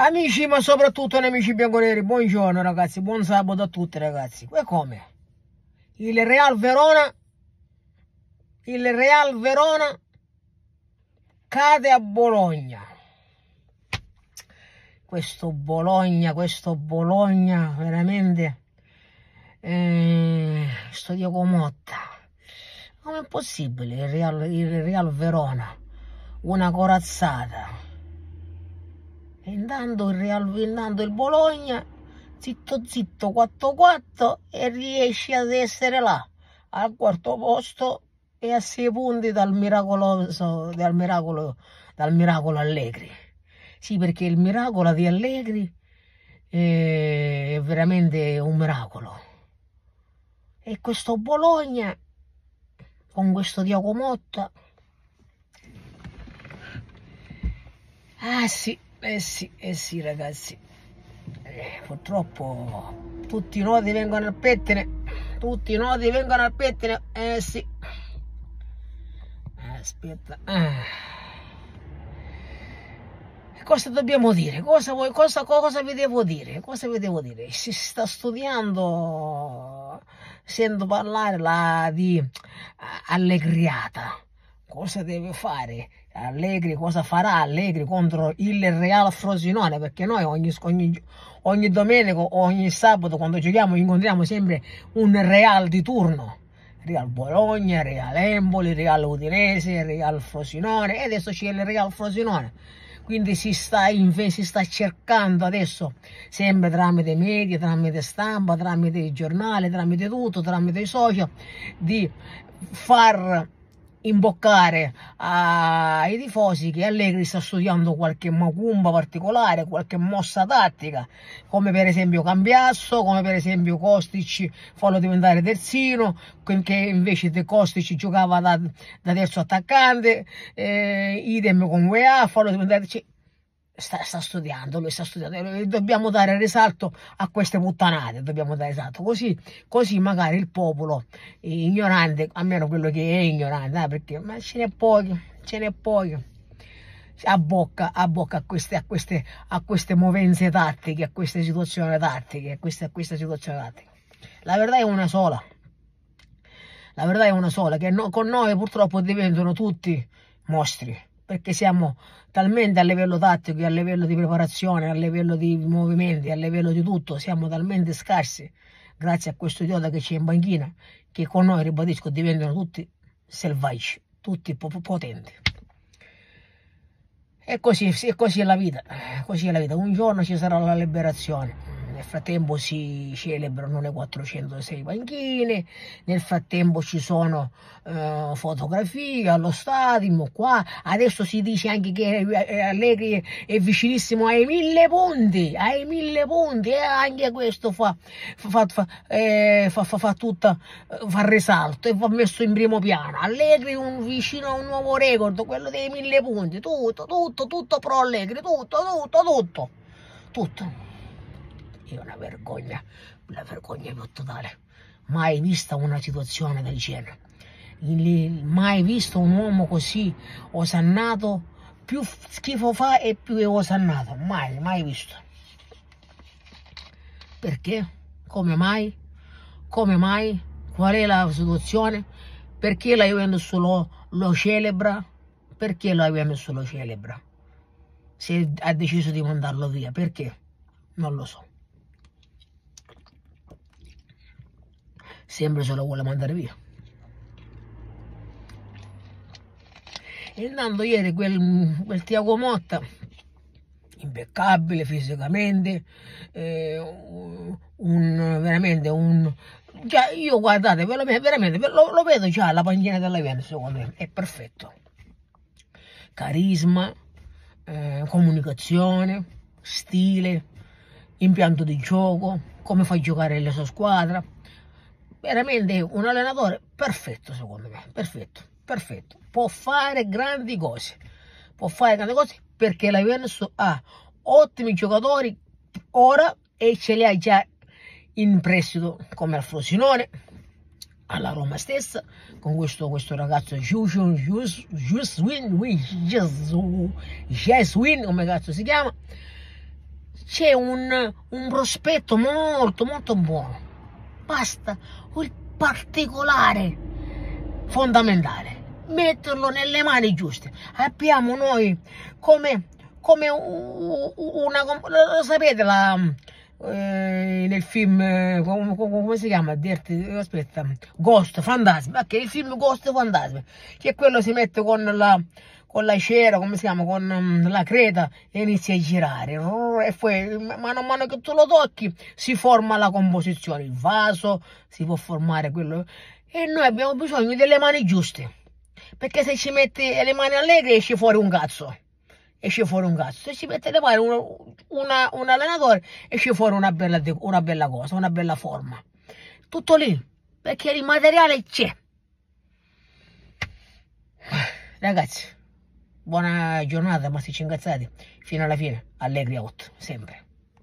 Amici, ma soprattutto nemici bianconeri, buongiorno ragazzi, buon sabato a tutti ragazzi. E come? Il Real Verona, il Real Verona cade a Bologna. Questo Bologna, questo Bologna, veramente, eh, sto Diego Motta. Com'è possibile il Real, il Real Verona? Una corazzata e intanto il, Bologna, zitto zitto 4-4 e riesce ad essere là, al quarto posto e a sei punti dal miracoloso, dal miracolo, dal miracolo Allegri. Sì, perché il miracolo di Allegri è veramente un miracolo. E questo Bologna, con questo Diaco Motta, ah sì, eh sì, eh sì ragazzi, eh, purtroppo tutti i nodi vengono al pettine, tutti i nodi vengono al pettine, eh sì. Aspetta. Ah. Cosa dobbiamo dire? Cosa, cosa, cosa vi devo dire? Cosa vi devo dire? Si sta studiando, sento parlare la di allegriata. Cosa deve fare? Allegri cosa farà? Allegri contro il Real Frosinone perché noi ogni, ogni, ogni domenica ogni sabato quando giochiamo incontriamo sempre un Real di turno. Real Bologna, Real Emboli, Real Udinese, Real Frosinone e adesso c'è il Real Frosinone. Quindi si sta, si sta cercando adesso sempre tramite media, tramite stampa, tramite i giornali, tramite tutto, tramite i social di far imboccare ai tifosi che Allegri sta studiando qualche macumba particolare, qualche mossa tattica, come per esempio Cambiasso, come per esempio Kostic farlo diventare terzino, che invece De Kostic giocava da, da terzo attaccante, eh, idem con UEA, farlo diventare sta, sta, studiando, lui sta studiando, dobbiamo dare risalto a queste puttanate, dobbiamo dare risalto, così, così magari il popolo ignorante, almeno quello che è ignorante, eh, perché ma ce n'è pochi, ce n'è pochi, a bocca, a bocca a queste, a, queste, a queste movenze tattiche, a queste situazioni tattiche, a queste, a queste situazioni tattiche. La verità è una sola, la verità è una sola, che no, con noi purtroppo diventano tutti mostri perché siamo talmente a livello tattico, a livello di preparazione, a livello di movimenti, a livello di tutto, siamo talmente scarsi grazie a questo idiota che c'è in banchina, che con noi, ribadisco, diventano tutti selvaggi, tutti potenti. E così, così è la vita, così è la vita. Un giorno ci sarà la liberazione nel frattempo si celebrano le 406 panchine, nel frattempo ci sono eh, fotografie allo stadio, qua, adesso si dice anche che eh, Allegri è vicinissimo ai mille punti, ai mille punti, e anche questo fa, fa, fa, eh, fa, tutta, fa risalto e va messo in primo piano. Allegri un, vicino a un nuovo record, quello dei mille punti, tutto, tutto, tutto pro Allegri, tutto, tutto, tutto, tutto è una vergogna, una vergogna più totale. Mai vista una situazione del genere. Mai visto un uomo così osannato, più schifo fa e più è osannato. Mai, mai visto. Perché? Come mai? Come mai? Qual è la situazione? Perché la Juventus lo, lo celebra? Perché la Juventus lo celebra? Se ha deciso di mandarlo via, perché? Non lo so. Sempre se lo vuole mandare via. Intanto ieri quel, quel Tiago Motta, impeccabile fisicamente, eh, un, veramente un... Già, io guardate, veramente, lo, lo vedo già alla panchina della Juventus, secondo me, è perfetto. Carisma, eh, comunicazione, stile, impianto di gioco, come fa a giocare la sua squadra veramente un allenatore perfetto secondo me, perfetto, perfetto. Può fare grandi cose, può fare grandi cose perché la Juventus ha ottimi giocatori ora e ce li ha già in prestito come al Frosinone, alla Roma stessa, con questo, questo ragazzo Juswin, Juswin, come cazzo si chiama, c'è un, un prospetto molto molto buono. Basta il particolare fondamentale metterlo nelle mani giuste. Abbiamo noi come, come una, sapete la, eh, nel film, eh, come, come, si chiama? Dirti, aspetta, Ghost, Fantasmi, ok, il film Ghost Fantasmi, che quello si mette con la, con la cera, come si chiama, con um, la creta e inizia a girare. E poi, mano a mano che tu lo tocchi, si forma la composizione, il vaso, si può formare quello. E noi abbiamo bisogno delle mani giuste. Perché se ci metti le mani allegre esce fuori un cazzo. Esce fuori un cazzo. Se ci mette le mani una, una, un allenatore esce fuori una bella, una bella cosa, una bella forma. Tutto lì. Perché il materiale c'è. Ragazzi, buona giornata, ma si incazzati. Fino alla fine, allegri 8, sempre.